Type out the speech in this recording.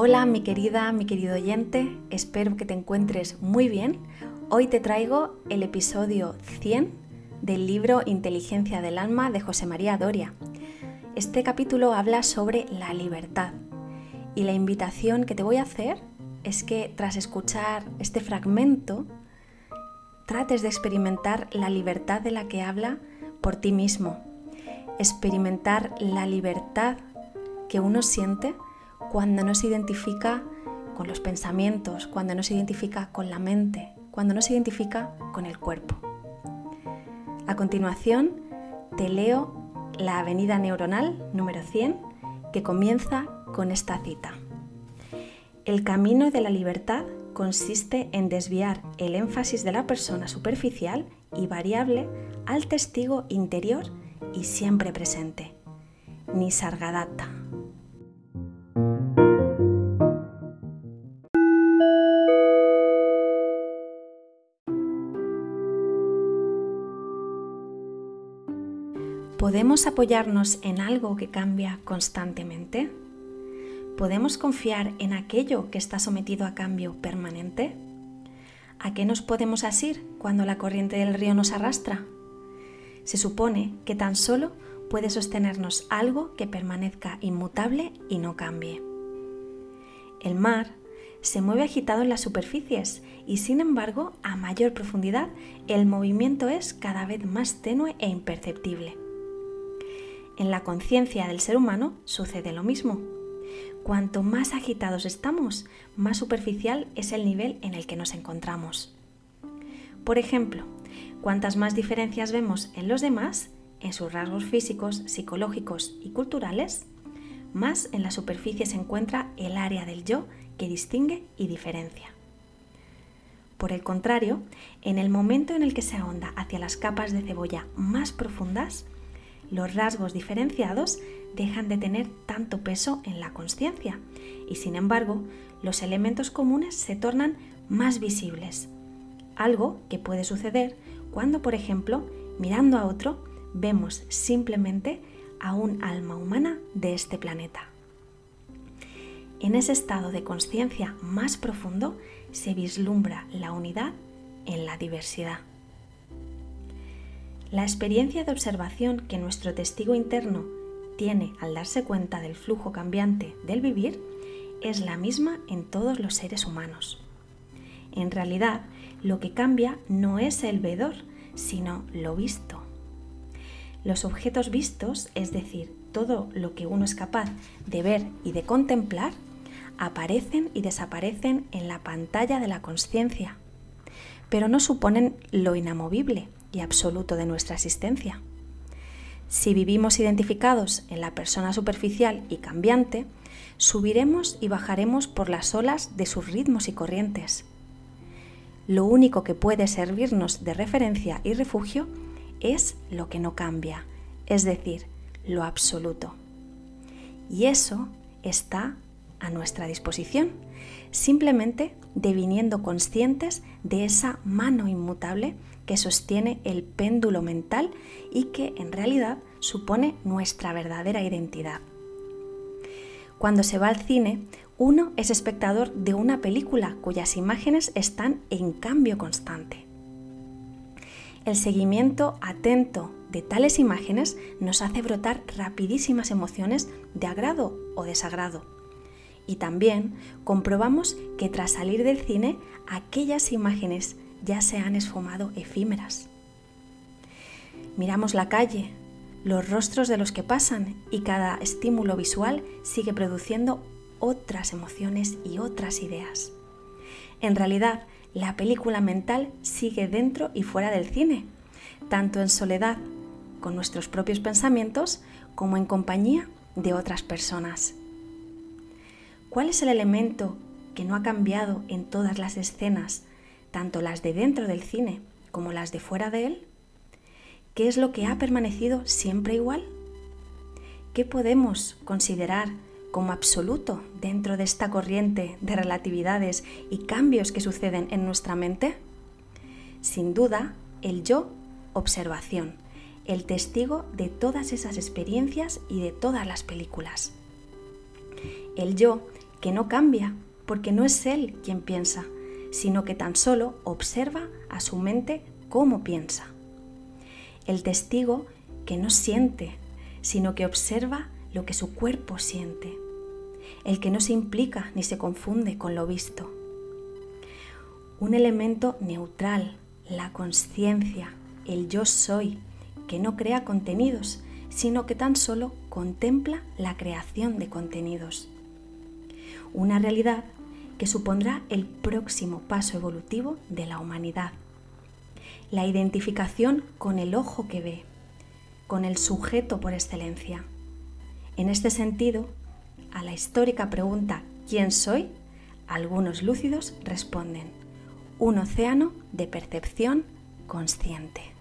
Hola mi querida, mi querido oyente, espero que te encuentres muy bien. Hoy te traigo el episodio 100 del libro Inteligencia del Alma de José María Doria. Este capítulo habla sobre la libertad y la invitación que te voy a hacer es que tras escuchar este fragmento trates de experimentar la libertad de la que habla por ti mismo, experimentar la libertad que uno siente cuando no se identifica con los pensamientos, cuando no se identifica con la mente, cuando no se identifica con el cuerpo. A continuación, te leo la Avenida Neuronal número 100, que comienza con esta cita. El camino de la libertad consiste en desviar el énfasis de la persona superficial y variable al testigo interior y siempre presente. Nisargadatta. ¿Podemos apoyarnos en algo que cambia constantemente? ¿Podemos confiar en aquello que está sometido a cambio permanente? ¿A qué nos podemos asir cuando la corriente del río nos arrastra? Se supone que tan solo puede sostenernos algo que permanezca inmutable y no cambie. El mar se mueve agitado en las superficies y sin embargo a mayor profundidad el movimiento es cada vez más tenue e imperceptible. En la conciencia del ser humano sucede lo mismo. Cuanto más agitados estamos, más superficial es el nivel en el que nos encontramos. Por ejemplo, cuantas más diferencias vemos en los demás, en sus rasgos físicos, psicológicos y culturales, más en la superficie se encuentra el área del yo que distingue y diferencia. Por el contrario, en el momento en el que se ahonda hacia las capas de cebolla más profundas, los rasgos diferenciados dejan de tener tanto peso en la conciencia y sin embargo los elementos comunes se tornan más visibles. Algo que puede suceder cuando, por ejemplo, mirando a otro, vemos simplemente a un alma humana de este planeta. En ese estado de conciencia más profundo se vislumbra la unidad en la diversidad. La experiencia de observación que nuestro testigo interno tiene al darse cuenta del flujo cambiante del vivir es la misma en todos los seres humanos. En realidad, lo que cambia no es el vedor, sino lo visto. Los objetos vistos, es decir, todo lo que uno es capaz de ver y de contemplar, aparecen y desaparecen en la pantalla de la conciencia, pero no suponen lo inamovible, y absoluto de nuestra existencia. Si vivimos identificados en la persona superficial y cambiante, subiremos y bajaremos por las olas de sus ritmos y corrientes. Lo único que puede servirnos de referencia y refugio es lo que no cambia, es decir, lo absoluto. Y eso está a nuestra disposición, simplemente deviniendo conscientes de esa mano inmutable que sostiene el péndulo mental y que en realidad supone nuestra verdadera identidad. Cuando se va al cine, uno es espectador de una película cuyas imágenes están en cambio constante. El seguimiento atento de tales imágenes nos hace brotar rapidísimas emociones de agrado o desagrado. Y también comprobamos que tras salir del cine, aquellas imágenes ya se han esfumado efímeras. Miramos la calle, los rostros de los que pasan y cada estímulo visual sigue produciendo otras emociones y otras ideas. En realidad, la película mental sigue dentro y fuera del cine, tanto en soledad con nuestros propios pensamientos como en compañía de otras personas. ¿Cuál es el elemento que no ha cambiado en todas las escenas tanto las de dentro del cine como las de fuera de él? ¿Qué es lo que ha permanecido siempre igual? ¿Qué podemos considerar como absoluto dentro de esta corriente de relatividades y cambios que suceden en nuestra mente? Sin duda, el yo observación, el testigo de todas esas experiencias y de todas las películas. El yo que no cambia, porque no es él quien piensa, sino que tan solo observa a su mente cómo piensa. El testigo que no siente, sino que observa lo que su cuerpo siente. El que no se implica ni se confunde con lo visto. Un elemento neutral, la conciencia, el yo soy, que no crea contenidos, sino que tan solo contempla la creación de contenidos. Una realidad que supondrá el próximo paso evolutivo de la humanidad. La identificación con el ojo que ve, con el sujeto por excelencia. En este sentido, a la histórica pregunta ¿quién soy? Algunos lúcidos responden, un océano de percepción consciente.